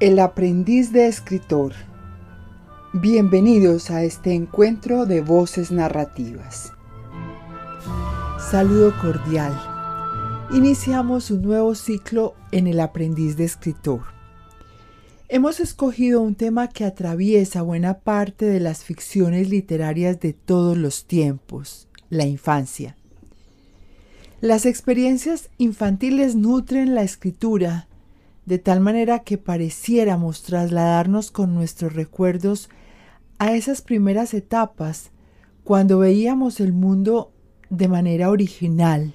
El aprendiz de escritor. Bienvenidos a este encuentro de voces narrativas. Saludo cordial. Iniciamos un nuevo ciclo en El aprendiz de escritor. Hemos escogido un tema que atraviesa buena parte de las ficciones literarias de todos los tiempos, la infancia. Las experiencias infantiles nutren la escritura de tal manera que pareciéramos trasladarnos con nuestros recuerdos a esas primeras etapas cuando veíamos el mundo de manera original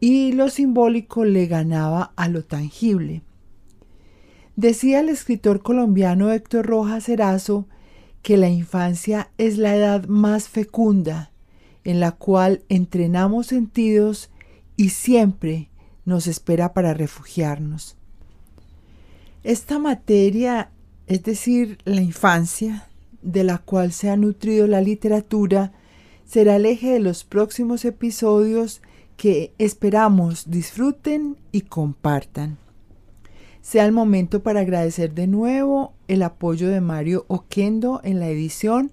y lo simbólico le ganaba a lo tangible. Decía el escritor colombiano Héctor Rojas Erazo que la infancia es la edad más fecunda en la cual entrenamos sentidos y siempre nos espera para refugiarnos. Esta materia, es decir, la infancia, de la cual se ha nutrido la literatura, será el eje de los próximos episodios que esperamos disfruten y compartan. Sea el momento para agradecer de nuevo el apoyo de Mario Oquendo en la edición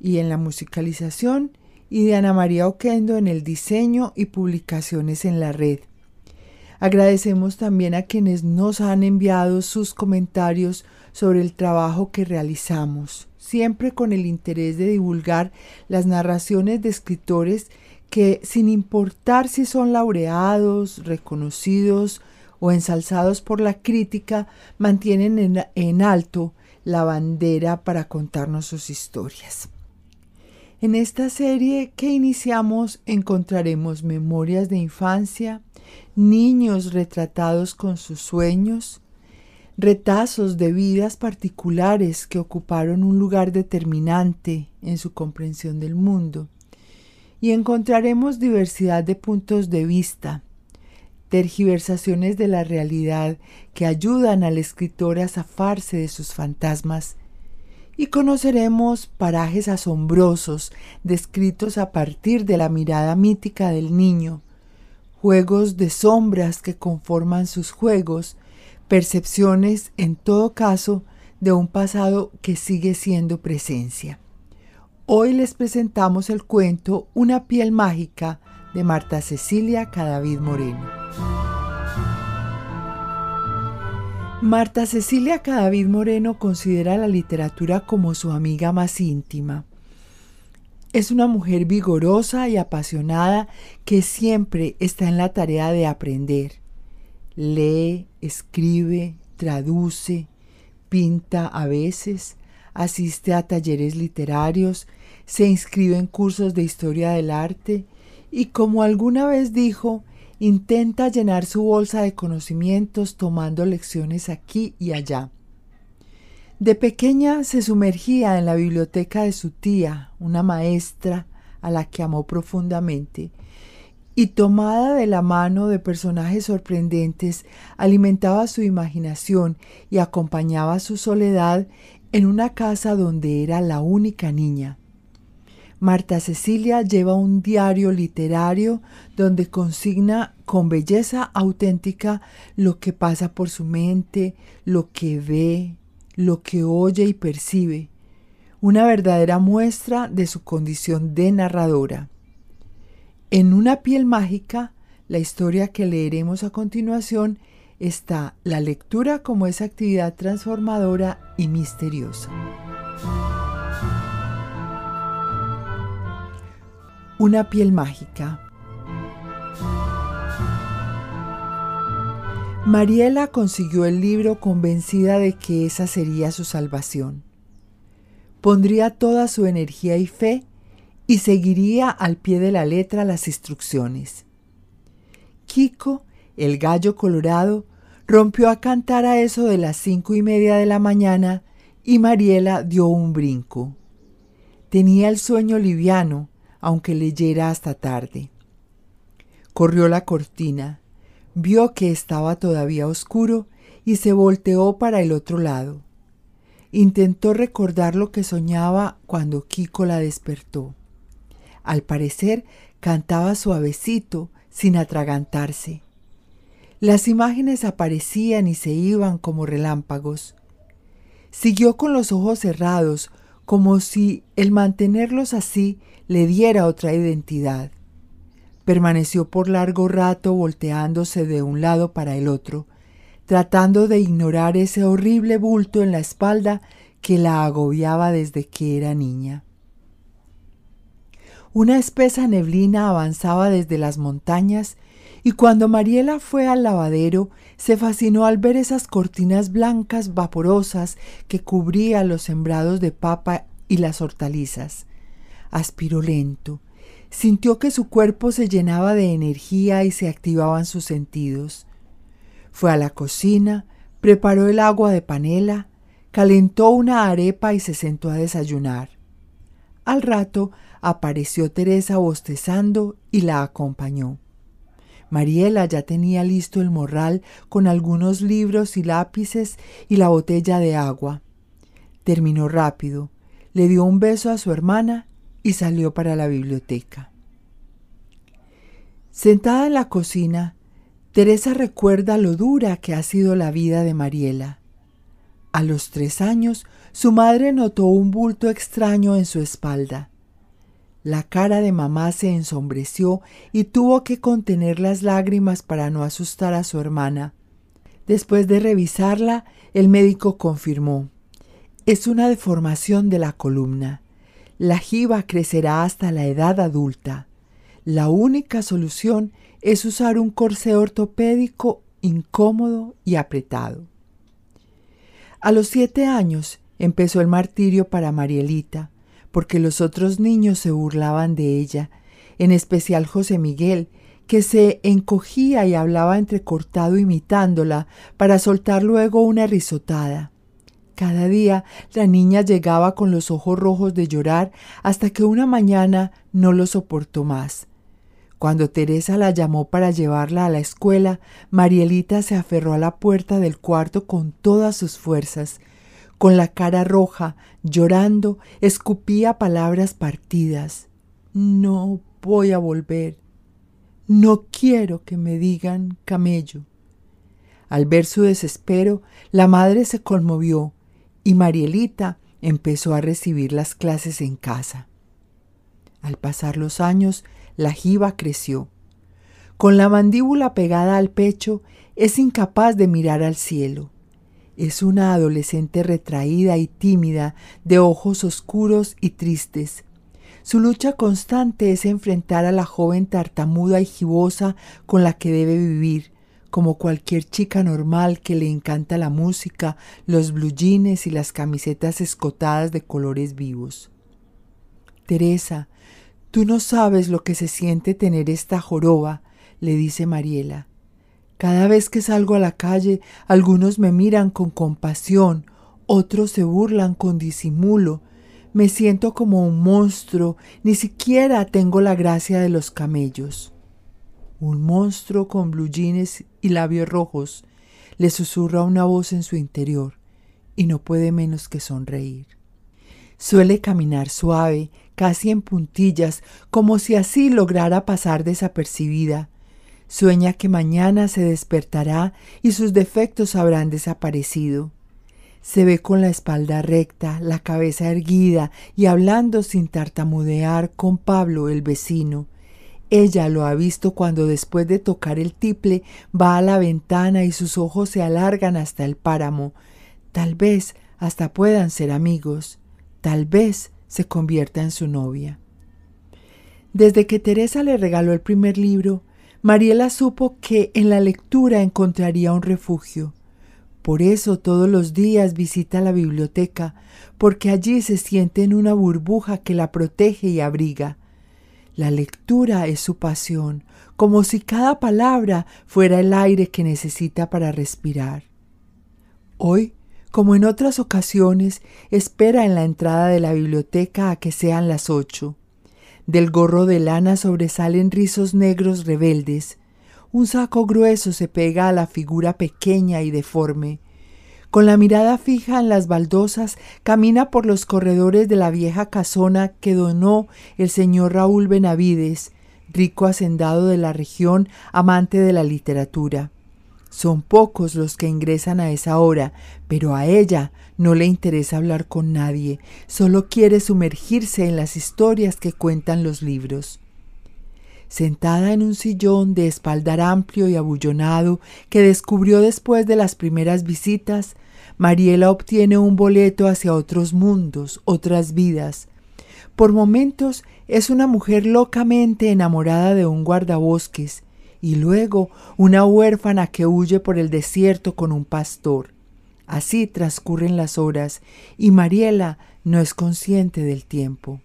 y en la musicalización y de Ana María Oquendo en el diseño y publicaciones en la red. Agradecemos también a quienes nos han enviado sus comentarios sobre el trabajo que realizamos, siempre con el interés de divulgar las narraciones de escritores que, sin importar si son laureados, reconocidos o ensalzados por la crítica, mantienen en, en alto la bandera para contarnos sus historias. En esta serie que iniciamos encontraremos memorias de infancia, niños retratados con sus sueños, retazos de vidas particulares que ocuparon un lugar determinante en su comprensión del mundo, y encontraremos diversidad de puntos de vista, tergiversaciones de la realidad que ayudan al escritor a zafarse de sus fantasmas, y conoceremos parajes asombrosos descritos a partir de la mirada mítica del niño, juegos de sombras que conforman sus juegos, percepciones en todo caso de un pasado que sigue siendo presencia. Hoy les presentamos el cuento Una piel mágica de Marta Cecilia Cadavid Moreno. Marta Cecilia Cadavid Moreno considera la literatura como su amiga más íntima. Es una mujer vigorosa y apasionada que siempre está en la tarea de aprender. Lee, escribe, traduce, pinta a veces, asiste a talleres literarios, se inscribe en cursos de historia del arte y como alguna vez dijo, intenta llenar su bolsa de conocimientos tomando lecciones aquí y allá. De pequeña se sumergía en la biblioteca de su tía, una maestra a la que amó profundamente, y tomada de la mano de personajes sorprendentes, alimentaba su imaginación y acompañaba su soledad en una casa donde era la única niña. Marta Cecilia lleva un diario literario donde consigna con belleza auténtica lo que pasa por su mente, lo que ve, lo que oye y percibe, una verdadera muestra de su condición de narradora. En una piel mágica, la historia que leeremos a continuación está la lectura como esa actividad transformadora y misteriosa. Una piel mágica. Mariela consiguió el libro convencida de que esa sería su salvación. Pondría toda su energía y fe y seguiría al pie de la letra las instrucciones. Kiko, el gallo colorado, rompió a cantar a eso de las cinco y media de la mañana y Mariela dio un brinco. Tenía el sueño liviano, aunque leyera hasta tarde. Corrió la cortina vio que estaba todavía oscuro y se volteó para el otro lado. Intentó recordar lo que soñaba cuando Kiko la despertó. Al parecer cantaba suavecito, sin atragantarse. Las imágenes aparecían y se iban como relámpagos. Siguió con los ojos cerrados, como si el mantenerlos así le diera otra identidad. Permaneció por largo rato volteándose de un lado para el otro, tratando de ignorar ese horrible bulto en la espalda que la agobiaba desde que era niña. Una espesa neblina avanzaba desde las montañas y cuando Mariela fue al lavadero se fascinó al ver esas cortinas blancas vaporosas que cubrían los sembrados de papa y las hortalizas. Aspiró lento, sintió que su cuerpo se llenaba de energía y se activaban sus sentidos. Fue a la cocina, preparó el agua de panela, calentó una arepa y se sentó a desayunar. Al rato apareció Teresa bostezando y la acompañó. Mariela ya tenía listo el morral con algunos libros y lápices y la botella de agua. Terminó rápido, le dio un beso a su hermana y salió para la biblioteca. Sentada en la cocina, Teresa recuerda lo dura que ha sido la vida de Mariela. A los tres años, su madre notó un bulto extraño en su espalda. La cara de mamá se ensombreció y tuvo que contener las lágrimas para no asustar a su hermana. Después de revisarla, el médico confirmó. Es una deformación de la columna. La jiba crecerá hasta la edad adulta. La única solución es usar un corsé ortopédico incómodo y apretado. A los siete años empezó el martirio para Marielita, porque los otros niños se burlaban de ella, en especial José Miguel, que se encogía y hablaba entrecortado imitándola para soltar luego una risotada. Cada día la niña llegaba con los ojos rojos de llorar hasta que una mañana no lo soportó más. Cuando Teresa la llamó para llevarla a la escuela, Marielita se aferró a la puerta del cuarto con todas sus fuerzas, con la cara roja, llorando, escupía palabras partidas. No voy a volver. No quiero que me digan camello. Al ver su desespero, la madre se conmovió y Marielita empezó a recibir las clases en casa. Al pasar los años, la jiba creció. Con la mandíbula pegada al pecho, es incapaz de mirar al cielo. Es una adolescente retraída y tímida, de ojos oscuros y tristes. Su lucha constante es enfrentar a la joven tartamuda y gibosa con la que debe vivir, como cualquier chica normal que le encanta la música, los blue y las camisetas escotadas de colores vivos. Teresa, tú no sabes lo que se siente tener esta joroba, le dice Mariela. Cada vez que salgo a la calle, algunos me miran con compasión, otros se burlan con disimulo. Me siento como un monstruo, ni siquiera tengo la gracia de los camellos. Un monstruo con blue y labios rojos le susurra una voz en su interior y no puede menos que sonreír. Suele caminar suave, casi en puntillas, como si así lograra pasar desapercibida, Sueña que mañana se despertará y sus defectos habrán desaparecido. Se ve con la espalda recta, la cabeza erguida y hablando sin tartamudear con Pablo el vecino. Ella lo ha visto cuando después de tocar el tiple va a la ventana y sus ojos se alargan hasta el páramo. Tal vez hasta puedan ser amigos. Tal vez se convierta en su novia. Desde que Teresa le regaló el primer libro, Mariela supo que en la lectura encontraría un refugio. Por eso todos los días visita la biblioteca, porque allí se siente en una burbuja que la protege y abriga. La lectura es su pasión, como si cada palabra fuera el aire que necesita para respirar. Hoy, como en otras ocasiones, espera en la entrada de la biblioteca a que sean las ocho. Del gorro de lana sobresalen rizos negros rebeldes. Un saco grueso se pega a la figura pequeña y deforme. Con la mirada fija en las baldosas, camina por los corredores de la vieja casona que donó el señor Raúl Benavides, rico hacendado de la región, amante de la literatura. Son pocos los que ingresan a esa hora, pero a ella no le interesa hablar con nadie, solo quiere sumergirse en las historias que cuentan los libros. Sentada en un sillón de espaldar amplio y abullonado que descubrió después de las primeras visitas, Mariela obtiene un boleto hacia otros mundos, otras vidas. Por momentos es una mujer locamente enamorada de un guardabosques y luego una huérfana que huye por el desierto con un pastor. Así transcurren las horas y Mariela no es consciente del tiempo.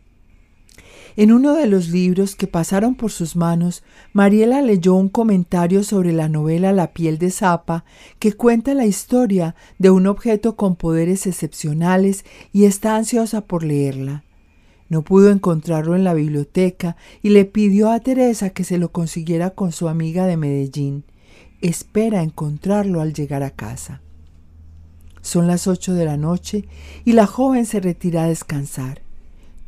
En uno de los libros que pasaron por sus manos, Mariela leyó un comentario sobre la novela La piel de Zapa, que cuenta la historia de un objeto con poderes excepcionales y está ansiosa por leerla. No pudo encontrarlo en la biblioteca y le pidió a Teresa que se lo consiguiera con su amiga de Medellín. Espera encontrarlo al llegar a casa. Son las ocho de la noche y la joven se retira a descansar.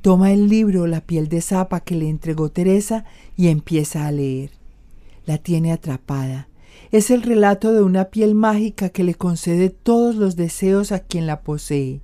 Toma el libro La piel de zapa que le entregó Teresa y empieza a leer. La tiene atrapada. Es el relato de una piel mágica que le concede todos los deseos a quien la posee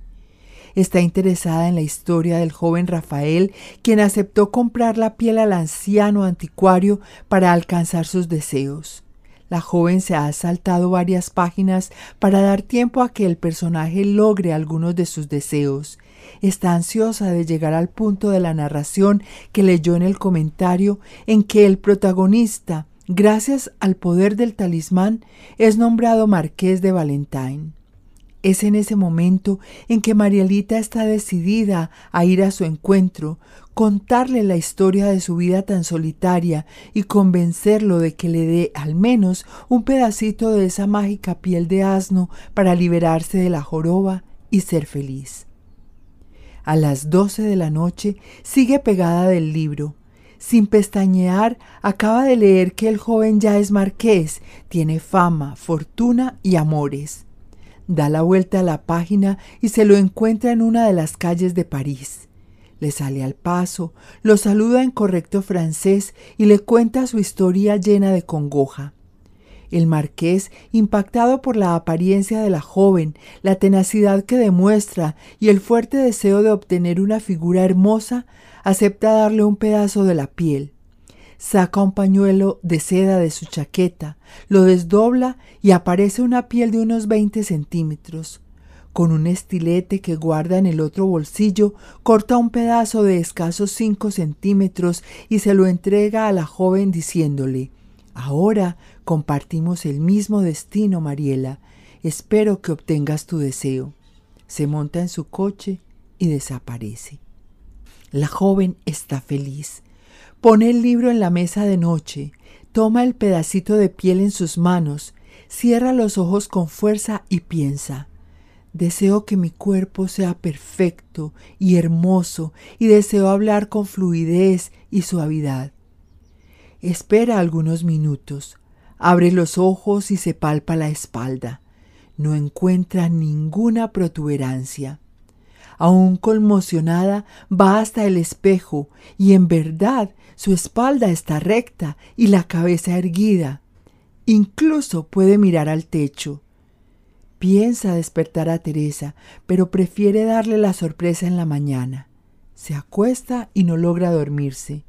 está interesada en la historia del joven Rafael, quien aceptó comprar la piel al anciano anticuario para alcanzar sus deseos. La joven se ha saltado varias páginas para dar tiempo a que el personaje logre algunos de sus deseos. Está ansiosa de llegar al punto de la narración que leyó en el comentario en que el protagonista, gracias al poder del talismán, es nombrado Marqués de Valentine. Es en ese momento en que Marielita está decidida a ir a su encuentro, contarle la historia de su vida tan solitaria y convencerlo de que le dé al menos un pedacito de esa mágica piel de asno para liberarse de la joroba y ser feliz. A las doce de la noche sigue pegada del libro. Sin pestañear, acaba de leer que el joven ya es marqués, tiene fama, fortuna y amores da la vuelta a la página y se lo encuentra en una de las calles de París. Le sale al paso, lo saluda en correcto francés y le cuenta su historia llena de congoja. El marqués, impactado por la apariencia de la joven, la tenacidad que demuestra y el fuerte deseo de obtener una figura hermosa, acepta darle un pedazo de la piel saca un pañuelo de seda de su chaqueta, lo desdobla y aparece una piel de unos 20 centímetros. Con un estilete que guarda en el otro bolsillo, corta un pedazo de escasos 5 centímetros y se lo entrega a la joven diciéndole Ahora compartimos el mismo destino, Mariela. Espero que obtengas tu deseo. Se monta en su coche y desaparece. La joven está feliz. Pone el libro en la mesa de noche, toma el pedacito de piel en sus manos, cierra los ojos con fuerza y piensa, deseo que mi cuerpo sea perfecto y hermoso y deseo hablar con fluidez y suavidad. Espera algunos minutos, abre los ojos y se palpa la espalda. No encuentra ninguna protuberancia aún conmocionada, va hasta el espejo y en verdad su espalda está recta y la cabeza erguida. Incluso puede mirar al techo. Piensa despertar a Teresa, pero prefiere darle la sorpresa en la mañana. Se acuesta y no logra dormirse.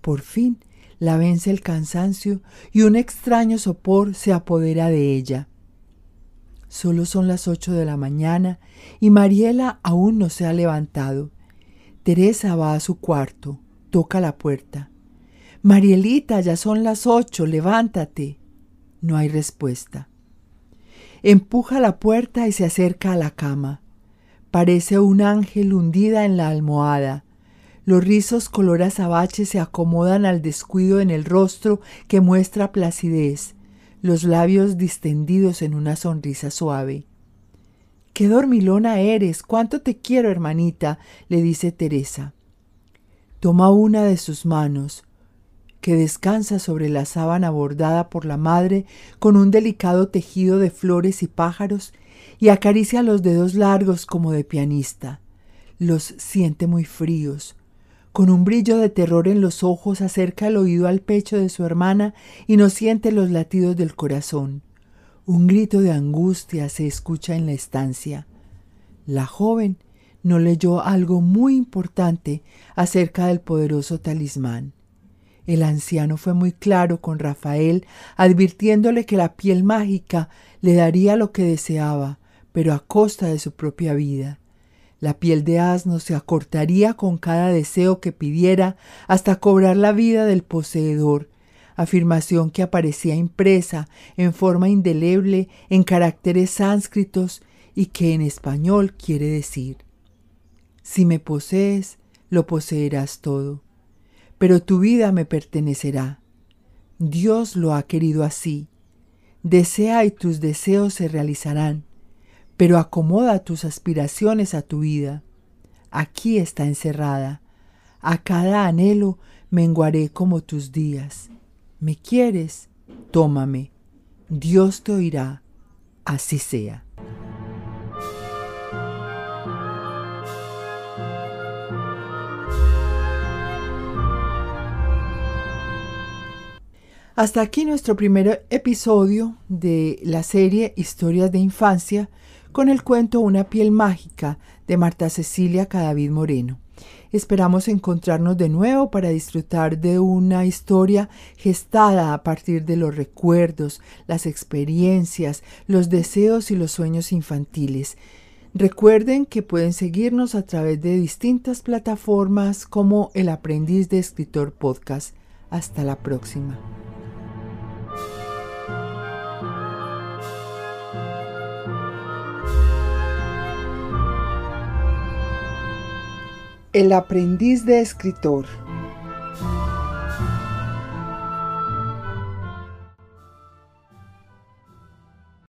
Por fin la vence el cansancio y un extraño sopor se apodera de ella. Solo son las ocho de la mañana y Mariela aún no se ha levantado. Teresa va a su cuarto, toca la puerta. Marielita, ya son las ocho, levántate. No hay respuesta. Empuja la puerta y se acerca a la cama. Parece un ángel hundida en la almohada. Los rizos color azabache se acomodan al descuido en el rostro que muestra placidez los labios distendidos en una sonrisa suave. Qué dormilona eres, cuánto te quiero, hermanita, le dice Teresa. Toma una de sus manos, que descansa sobre la sábana bordada por la madre con un delicado tejido de flores y pájaros, y acaricia los dedos largos como de pianista. Los siente muy fríos, con un brillo de terror en los ojos acerca el oído al pecho de su hermana y no siente los latidos del corazón. Un grito de angustia se escucha en la estancia. La joven no leyó algo muy importante acerca del poderoso talismán. El anciano fue muy claro con Rafael, advirtiéndole que la piel mágica le daría lo que deseaba, pero a costa de su propia vida. La piel de asno se acortaría con cada deseo que pidiera hasta cobrar la vida del poseedor, afirmación que aparecía impresa en forma indeleble en caracteres sánscritos y que en español quiere decir, si me posees, lo poseerás todo, pero tu vida me pertenecerá. Dios lo ha querido así. Desea y tus deseos se realizarán, pero acomoda tus aspiraciones a tu vida. Aquí está encerrada. A cada anhelo menguaré como tus días. ¿Me quieres? Tómame. Dios te oirá. Así sea. Hasta aquí nuestro primer episodio de la serie Historias de Infancia con el cuento Una piel mágica de Marta Cecilia Cadavid Moreno. Esperamos encontrarnos de nuevo para disfrutar de una historia gestada a partir de los recuerdos, las experiencias, los deseos y los sueños infantiles. Recuerden que pueden seguirnos a través de distintas plataformas como El Aprendiz de Escritor Podcast. Hasta la próxima. El aprendiz de escritor